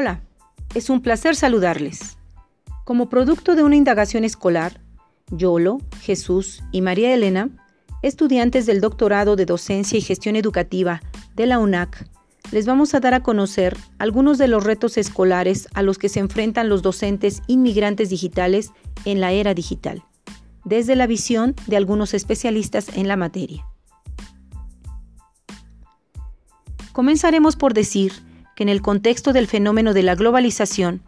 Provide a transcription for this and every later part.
Hola, es un placer saludarles. Como producto de una indagación escolar, Yolo, Jesús y María Elena, estudiantes del doctorado de Docencia y Gestión Educativa de la UNAC, les vamos a dar a conocer algunos de los retos escolares a los que se enfrentan los docentes inmigrantes digitales en la era digital, desde la visión de algunos especialistas en la materia. Comenzaremos por decir que en el contexto del fenómeno de la globalización,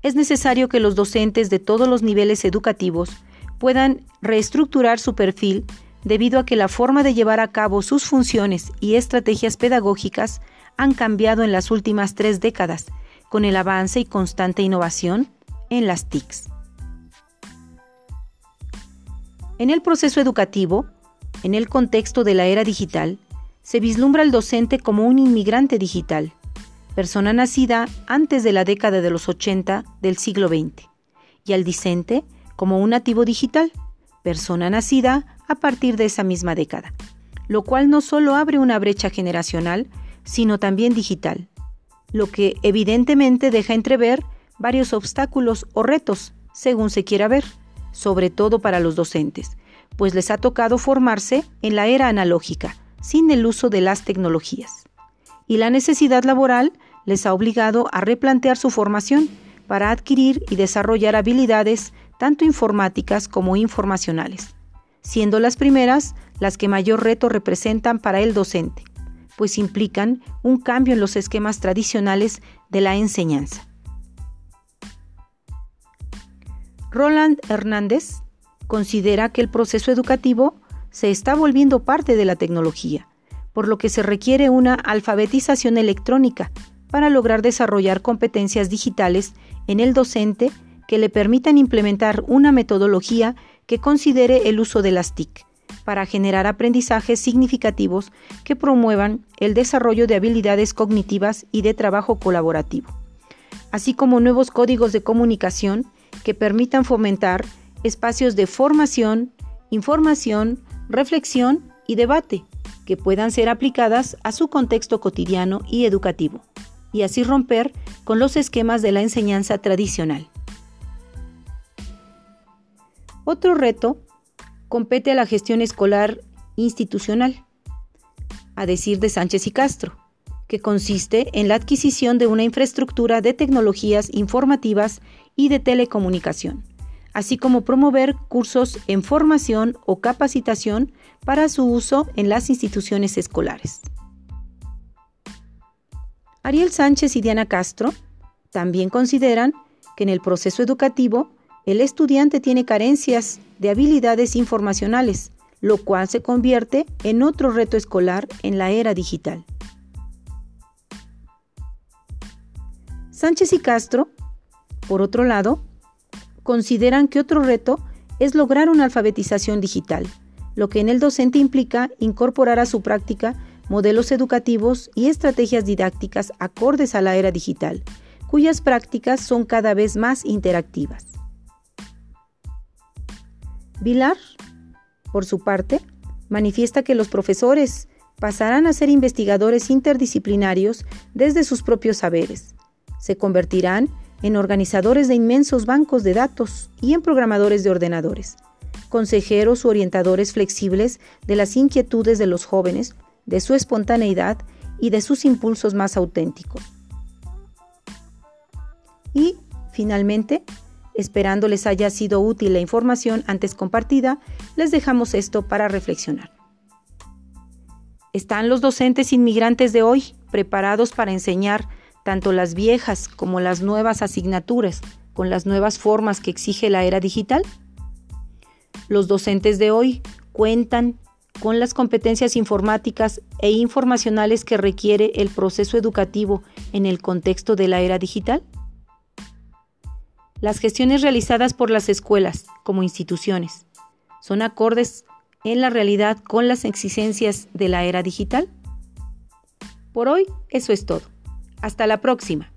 es necesario que los docentes de todos los niveles educativos puedan reestructurar su perfil debido a que la forma de llevar a cabo sus funciones y estrategias pedagógicas han cambiado en las últimas tres décadas, con el avance y constante innovación en las TICs. En el proceso educativo, en el contexto de la era digital, se vislumbra al docente como un inmigrante digital, persona nacida antes de la década de los 80 del siglo XX, y al discente como un nativo digital, persona nacida a partir de esa misma década, lo cual no solo abre una brecha generacional, sino también digital, lo que evidentemente deja entrever varios obstáculos o retos, según se quiera ver, sobre todo para los docentes, pues les ha tocado formarse en la era analógica, sin el uso de las tecnologías. Y la necesidad laboral les ha obligado a replantear su formación para adquirir y desarrollar habilidades tanto informáticas como informacionales, siendo las primeras las que mayor reto representan para el docente pues implican un cambio en los esquemas tradicionales de la enseñanza. Roland Hernández considera que el proceso educativo se está volviendo parte de la tecnología, por lo que se requiere una alfabetización electrónica para lograr desarrollar competencias digitales en el docente que le permitan implementar una metodología que considere el uso de las TIC para generar aprendizajes significativos que promuevan el desarrollo de habilidades cognitivas y de trabajo colaborativo, así como nuevos códigos de comunicación que permitan fomentar espacios de formación, información, reflexión y debate que puedan ser aplicadas a su contexto cotidiano y educativo, y así romper con los esquemas de la enseñanza tradicional. Otro reto compete a la gestión escolar institucional, a decir de Sánchez y Castro, que consiste en la adquisición de una infraestructura de tecnologías informativas y de telecomunicación, así como promover cursos en formación o capacitación para su uso en las instituciones escolares. Ariel Sánchez y Diana Castro también consideran que en el proceso educativo el estudiante tiene carencias de habilidades informacionales, lo cual se convierte en otro reto escolar en la era digital. Sánchez y Castro, por otro lado, consideran que otro reto es lograr una alfabetización digital, lo que en el docente implica incorporar a su práctica modelos educativos y estrategias didácticas acordes a la era digital, cuyas prácticas son cada vez más interactivas. Vilar, por su parte, manifiesta que los profesores pasarán a ser investigadores interdisciplinarios desde sus propios saberes. Se convertirán en organizadores de inmensos bancos de datos y en programadores de ordenadores, consejeros u orientadores flexibles de las inquietudes de los jóvenes, de su espontaneidad y de sus impulsos más auténticos. Y, finalmente, Esperando les haya sido útil la información antes compartida, les dejamos esto para reflexionar. ¿Están los docentes inmigrantes de hoy preparados para enseñar tanto las viejas como las nuevas asignaturas con las nuevas formas que exige la era digital? Los docentes de hoy cuentan con las competencias informáticas e informacionales que requiere el proceso educativo en el contexto de la era digital? Las gestiones realizadas por las escuelas como instituciones son acordes en la realidad con las exigencias de la era digital. Por hoy, eso es todo. Hasta la próxima.